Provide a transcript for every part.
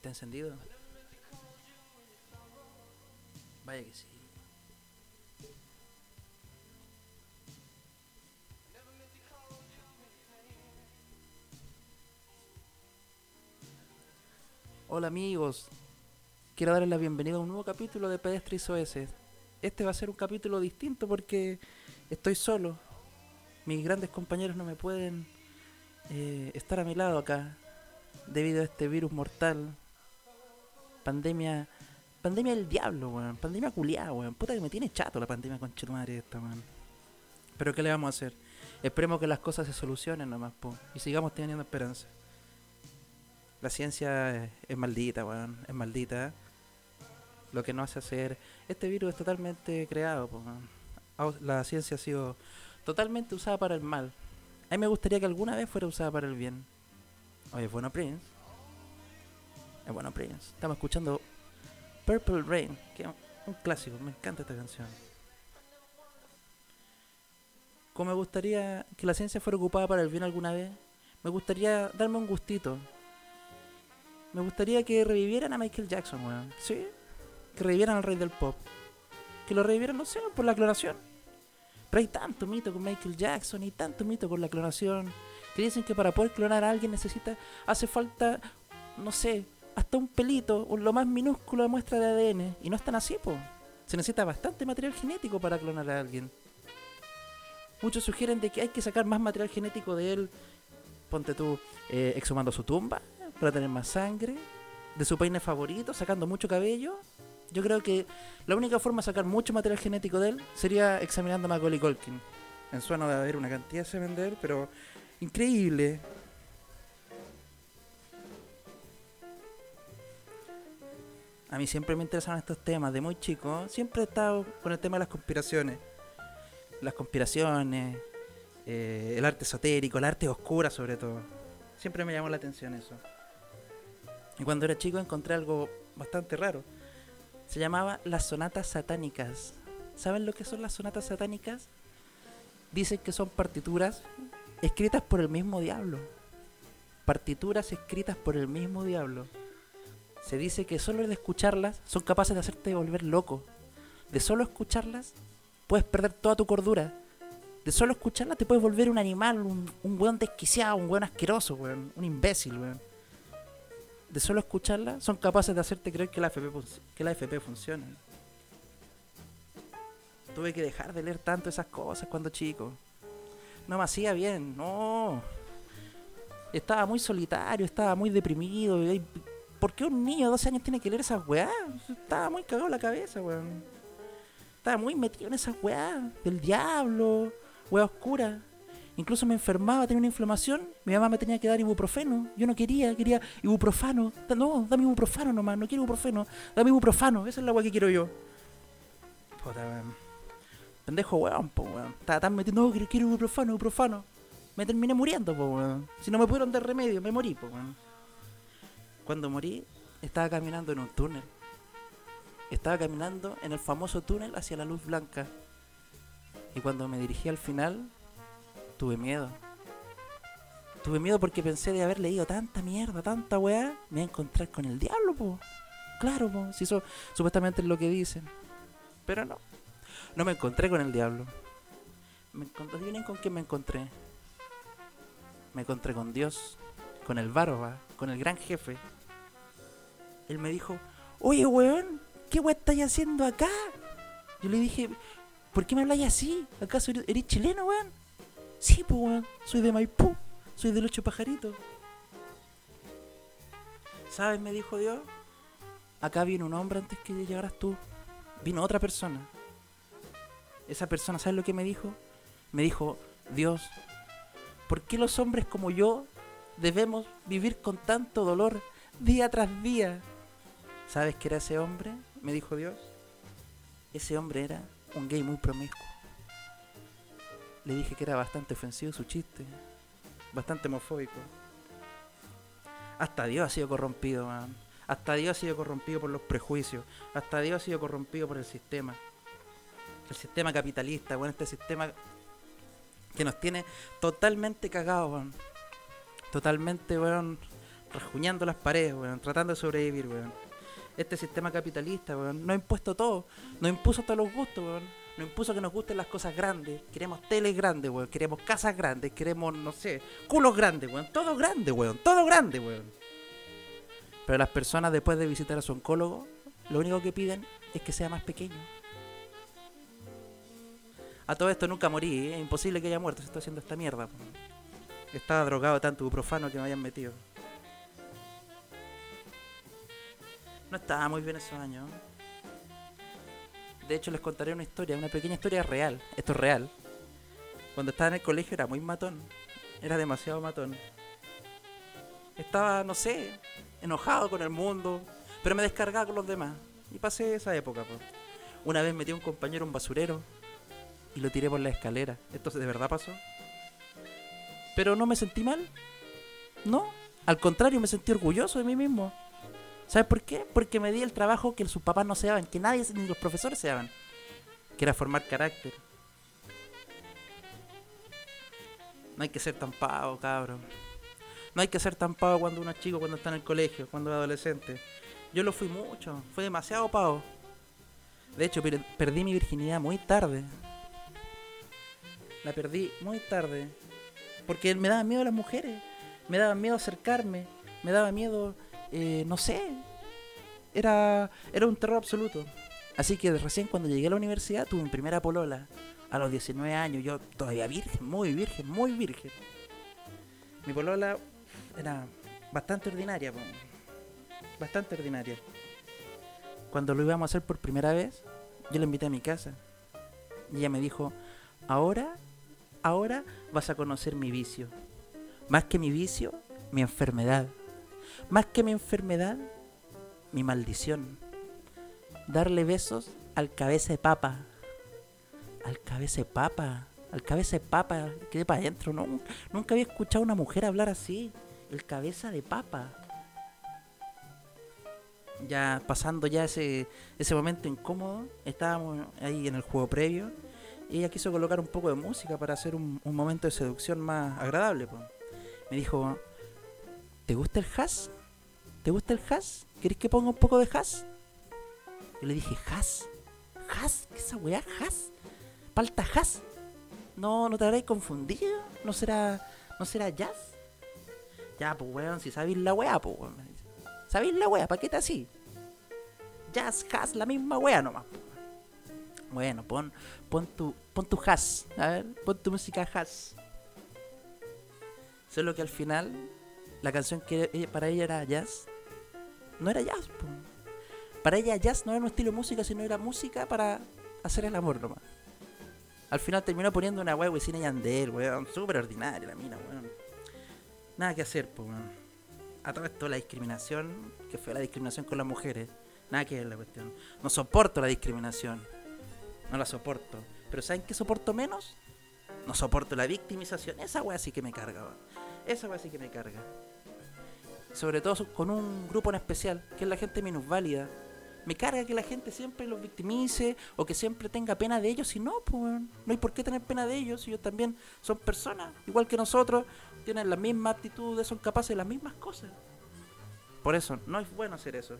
¿Está encendido? Vaya que sí. Hola amigos, quiero darles la bienvenida a un nuevo capítulo de Pedestres OS. Este va a ser un capítulo distinto porque estoy solo. Mis grandes compañeros no me pueden eh, estar a mi lado acá debido a este virus mortal. Pandemia. Pandemia del diablo, weón. Pandemia culiada, weón. Puta que me tiene chato la pandemia con madre esta, weón. Pero ¿qué le vamos a hacer? Esperemos que las cosas se solucionen nomás, po. Y sigamos teniendo esperanza. La ciencia es, maldita, weón. Es maldita. Lo que no hace hacer. Este virus es totalmente creado, po, La ciencia ha sido totalmente usada para el mal. A mí me gustaría que alguna vez fuera usada para el bien. Oye, bueno Prince. Es bueno Prince. Estamos escuchando Purple Rain, que es un clásico. Me encanta esta canción. Como me gustaría que la ciencia fuera ocupada para el bien alguna vez, me gustaría darme un gustito me gustaría que revivieran a Michael Jackson, weón. Sí. Que revivieran al rey del pop. Que lo revivieran, no sé, por la clonación. Pero hay tanto mito con Michael Jackson y tanto mito con la clonación. Que dicen que para poder clonar a alguien necesita, hace falta, no sé, hasta un pelito, o lo más minúsculo de muestra de ADN. Y no es tan así, po. Se necesita bastante material genético para clonar a alguien. Muchos sugieren de que hay que sacar más material genético de él. Ponte tú, eh, exhumando su tumba para tener más sangre, de su peine favorito, sacando mucho cabello. Yo creo que la única forma de sacar mucho material genético de él sería examinando a Macaulay Culkin. En sueno de haber una cantidad de vender, pero increíble. A mí siempre me interesaron estos temas, de muy chico. Siempre he estado con el tema de las conspiraciones. Las conspiraciones, eh, el arte esotérico, el arte oscura sobre todo. Siempre me llamó la atención eso. Y cuando era chico encontré algo bastante raro. Se llamaba las sonatas satánicas. ¿Saben lo que son las sonatas satánicas? Dicen que son partituras escritas por el mismo diablo. Partituras escritas por el mismo diablo. Se dice que solo de escucharlas son capaces de hacerte volver loco. De solo escucharlas puedes perder toda tu cordura. De solo escucharlas te puedes volver un animal, un, un weón desquiciado, un weón asqueroso, weón, un imbécil, weón de solo escucharla, son capaces de hacerte creer que la FP, que la FP funciona. Tuve que dejar de leer tanto esas cosas cuando chico. No me hacía bien, no. Estaba muy solitario, estaba muy deprimido. ¿Por qué un niño de 12 años tiene que leer esas weas? Estaba muy cagado la cabeza, weón. Estaba muy metido en esas weas. Del diablo, wea oscura. Incluso me enfermaba, tenía una inflamación, mi mamá me tenía que dar ibuprofeno. Yo no quería, quería ibuprofano. No, dame ibuprofano nomás, no quiero ibuprofeno. Dame ibuprofano, esa es la agua que quiero yo. Puta, Pendejo weón, po weón. Estaba tan metido, no, quiero ibuprofano, ibuprofano. Me terminé muriendo, po weón. Si no me pudieron dar remedio, me morí, po weón. Cuando morí, estaba caminando en un túnel. Estaba caminando en el famoso túnel hacia la luz blanca. Y cuando me dirigí al final, tuve miedo. Tuve miedo porque pensé de haber leído tanta mierda, tanta weá, me voy a encontrar con el diablo, po. Claro, po, si eso supuestamente es lo que dicen. Pero no. No me encontré con el diablo. Me encontré, adivinen con quién me encontré. Me encontré con Dios, con el Barba, con el gran jefe. Él me dijo, oye, weón, ¿qué weá estáis haciendo acá? Yo le dije, ¿por qué me habláis así? ¿Acaso eres chileno, weón? Sí, pues, weón. Soy de Maipú. Soy de los ocho pajaritos. ¿Sabes? Me dijo Dios. Acá vino un hombre antes que llegaras tú. Vino otra persona. Esa persona, ¿sabes lo que me dijo? Me dijo, Dios, ¿por qué los hombres como yo debemos vivir con tanto dolor día tras día? ¿Sabes qué era ese hombre? Me dijo Dios. Ese hombre era un gay muy promiscuo le dije que era bastante ofensivo su chiste, bastante homofóbico. Hasta Dios ha sido corrompido, man. Hasta Dios ha sido corrompido por los prejuicios. Hasta Dios ha sido corrompido por el sistema. El sistema capitalista, bueno, este sistema que nos tiene totalmente cagados, man. Totalmente, weón, rajuñando las paredes, weón, tratando de sobrevivir, weón. Este sistema capitalista, weón, nos ha impuesto todo, nos impuso todos los gustos, weón. Nos impuso que nos gusten las cosas grandes. Queremos teles grandes, weón. Queremos casas grandes. Queremos, no sé, culos grandes, weón. Todo grande, weón. Todo grande, weón. Pero las personas después de visitar a su oncólogo, lo único que piden es que sea más pequeño. A todo esto nunca morí, ¿eh? es imposible que haya muerto, se está haciendo esta mierda. po. Estaba drogado tanto profano que me habían metido. No estaba muy bien esos años. De hecho, les contaré una historia, una pequeña historia real. Esto es real. Cuando estaba en el colegio era muy matón. Era demasiado matón. Estaba, no sé, enojado con el mundo, pero me descargaba con los demás. Y pasé esa época. po. Una vez metí a un compañero un basurero y lo tiré por la escalera. Esto de verdad pasó. Pero no me sentí mal. No. Al contrario, me sentí orgulloso de mí mismo. ¿Sabes por qué? Porque me di el trabajo que sus papás no se daban, que nadie, ni los profesores se daban. Que era formar carácter. No hay que ser tan pavo, cabrón. No hay que ser tan pavo cuando uno es chico, cuando está en el colegio, cuando es adolescente. Yo lo fui mucho, fui demasiado pavo. De hecho, per- perdí mi virginidad muy tarde. La perdí muy tarde. Porque me daban miedo las mujeres. Me daban miedo acercarme. Me daba miedo, eh, no sé. Era, era un terror absoluto. Así que recién cuando llegué a la universidad tuve mi primera polola. A los 19 años, yo todavía virgen, muy virgen, muy virgen. Mi polola era bastante ordinaria, bastante ordinaria. Cuando lo íbamos a hacer por primera vez, yo la invité a mi casa. Y ella me dijo, ahora, ahora vas a conocer mi vicio. Más que mi vicio, mi enfermedad. Más que mi enfermedad, mi maldición. Darle besos al cabeza de papa. Al cabeza de papa. Al cabeza de papa. Quedé para adentro. No, nunca había escuchado a una mujer hablar así. El cabeza de papa. Ya pasando ya ese, ese momento incómodo, estábamos ahí en el juego previo. Y ella quiso colocar un poco de música para hacer un, un momento de seducción más agradable. po. Me dijo, ¿te gusta el jazz? ¿Te gusta el jazz? ¿Querés que ponga un poco de jazz? Yo le dije, ¿jazz? ¿Jazz? ¿Qué es esa weá? ¿Jazz? ¿Palta jazz? No, ¿no te habréis confundido? ¿No será, ¿No será jazz? Ya, pues weón, si sabéis la weá, pues weón. ¿Sabéis la weá? ¿Para qué te así? Jazz, jazz, la misma weá nomás. po. Bueno, pon, pon tu, pon tu jazz, a ver, pon tu música jazz. Solo que al final, la canción que para ella era jazz, no era jazz. po. Para ella jazz no era un estilo de música, sino era música para hacer el amor nomás. Al final terminó poniendo una weá y Yandel, weón, súper ordinaria la mina, weón. Nada que hacer, pues, weón. A todo esto la discriminación, que fue la discriminación con las mujeres, nada que ver la cuestión. No soporto la discriminación. No la soporto. Pero ¿saben qué soporto menos? No soporto la victimización. Esa weá sí que me carga, weón. Esa weá sí que me carga. Sobre todo con un grupo en especial, que es la gente minusválida. Me carga que la gente siempre los victimice o que siempre tenga pena de ellos. Y no, pues, no hay por qué tener pena de ellos. Ellos también son personas, igual que nosotros, tienen las mismas aptitudes, son capaces de las mismas cosas. Por eso, no es bueno hacer eso.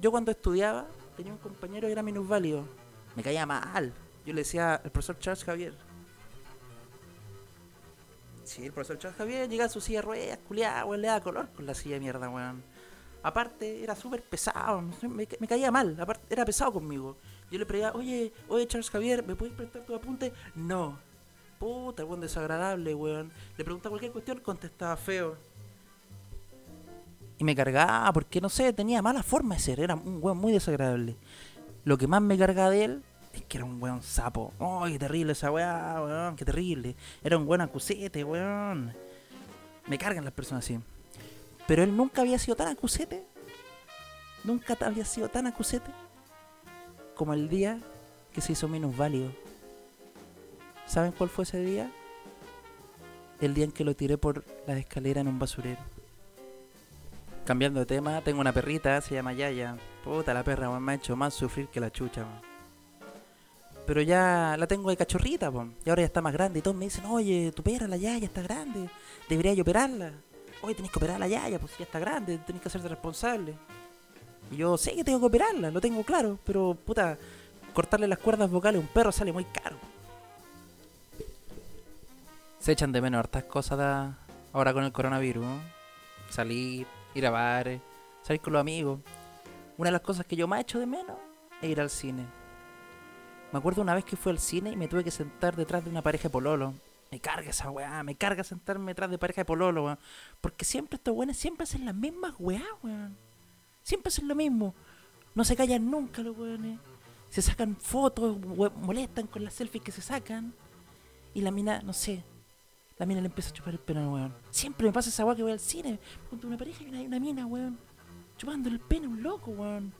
Yo cuando estudiaba, tenía un compañero que era minusválido. Me caía mal. Yo le decía al profesor Charles Javier. Sí, el profesor Charles Javier llega a su silla de ruedas, culiada, weón, le da color con la silla de mierda, weón. Aparte, era súper pesado, me, me caía mal, aparte, era pesado conmigo. Yo le preguntaba, oye, oye, Charles Javier, ¿me puedes prestar tu apunte? No. Puta, weón, desagradable, weón. Le preguntaba cualquier cuestión, contestaba feo. Y me cargaba, porque no sé, tenía mala forma de ser, era un weón muy desagradable. Lo que más me cargaba de él es que era un weón sapo. ¡Ay, qué terrible esa weá, weón! ¡Qué terrible! Era un buen acusete, weón. Me cargan las personas así. Pero él nunca había sido tan acusete. Nunca había sido tan acusete como el día que se hizo menos válido. ¿Saben cuál fue ese día? El día en que lo tiré por la escalera en un basurero. Cambiando de tema, tengo una perrita, se llama Yaya. Puta, la perra me ha hecho más sufrir que la chucha. weón. Pero ya la tengo de cachorrita, y ahora ya está más grande. Y todos me dicen, oye, tu perra, la Yaya, está grande. Debería yo operarla. oye, tenés que operar la yaya, pues ya está grande, tenés que hacerte responsable. Y yo sé que tengo que operarla, lo tengo claro, pero puta, cortarle las cuerdas vocales a un perro sale muy caro. Se echan de menos hartas cosas ahora con el coronavirus. ¿no? Salir, ir a bares, salir con los amigos. Una de las cosas que yo más echo de menos es ir al cine. Me acuerdo una vez que fui al cine y me tuve que sentar detrás de una pareja de pololo. Me carga esa weá, me carga sentarme detrás de pareja de pololo, weón. Porque siempre estos weones siempre hacen las mismas weá, weón. Siempre hacen lo mismo. No se callan nunca los weones. Se sacan fotos, we- molestan con las selfies que se sacan. Y la mina, no sé, la mina le empieza a chupar el pene al weón. Siempre me pasa esa weá que voy al cine junto a una pareja y una, una mina, weón. Chupando el pene a un loco, weón.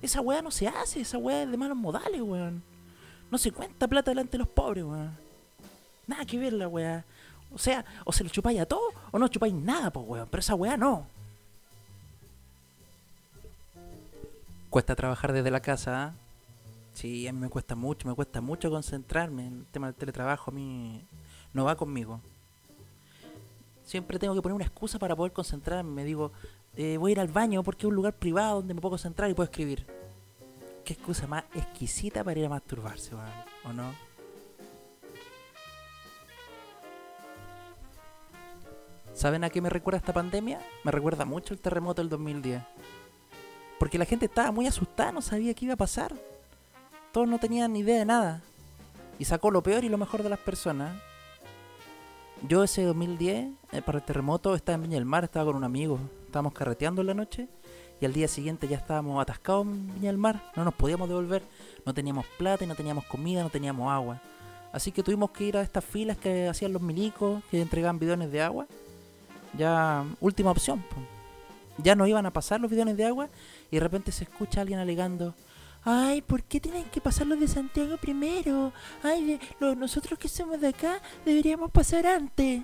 Esa weá no se hace, esa weá es de malos modales, weón. No se cuenta plata delante de los pobres, weón. Nada que ver la weá. O sea, o se lo chupáis a todos o no chupáis nada, pues weón. Pero esa weá no. Cuesta trabajar desde la casa, ¿ah? Sí, a mí me cuesta mucho, me cuesta mucho concentrarme. El tema del teletrabajo a mí no va conmigo. Siempre tengo que poner una excusa para poder concentrarme. Me digo, eh, voy a ir al baño porque es un lugar privado donde me puedo concentrar y puedo escribir. Qué excusa más exquisita para ir a masturbarse, weón, ¿o no? ¿Saben a qué me recuerda esta pandemia? Me recuerda mucho el terremoto del 2010. Porque la gente estaba muy asustada, no sabía qué iba a pasar. Todos no tenían ni idea de nada. Y sacó lo peor y lo mejor de las personas. Yo ese 2010, eh, para el terremoto, estaba en Viña del Mar, estaba con un amigo. Estábamos carreteando en la noche. Y al día siguiente ya estábamos atascados en Viña Mar. No nos podíamos devolver. No teníamos plata, y no teníamos comida, no teníamos agua. Así que tuvimos que ir a estas filas que hacían los milicos, que entregaban bidones de agua. Ya, última opción. Ya no iban a pasar los bidones de agua y de repente se escucha a alguien alegando. Ay, ¿por qué tienen que pasar los de Santiago primero? Ay, de- nosotros que somos de acá deberíamos pasar antes.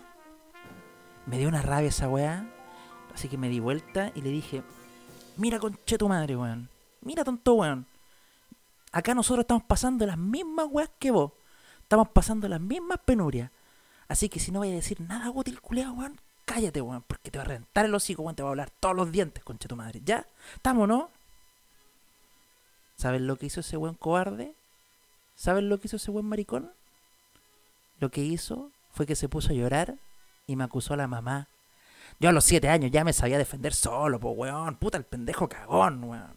Me dio una rabia esa weá. Así que me di vuelta y le dije, mira conche tu madre, weón. Mira tonto weón. Acá nosotros estamos pasando las mismas weas que vos. Estamos pasando las mismas penurias. Así que si no voy a decir nada útil, culeado, weón, cállate, weón, porque te va a reventar el hocico, weón, te va a hablar todos los dientes, concha tu madre. ¿Ya? ¿Estamos, no? ¿Sabes lo que hizo ese buen cobarde? ¿Sabes lo que hizo ese buen maricón? Lo que hizo fue que se puso a llorar y me acusó a la mamá. Yo a los siete años ya me sabía defender solo, po, weón. Puta, el pendejo cagón, weón.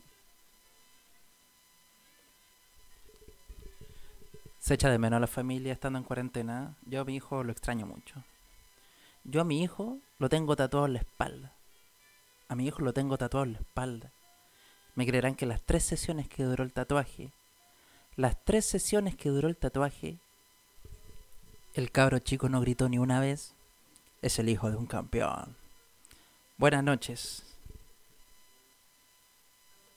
Se echa de menos a la familia estando en cuarentena. Yo a mi hijo lo extraño mucho. Yo a mi hijo lo tengo tatuado en la espalda. A mi hijo lo tengo tatuado en la espalda. Me creerán que las tres sesiones que duró el tatuaje, las tres sesiones que duró el tatuaje, el cabro chico no gritó ni una vez. Es el hijo de un campeón. Buenas noches.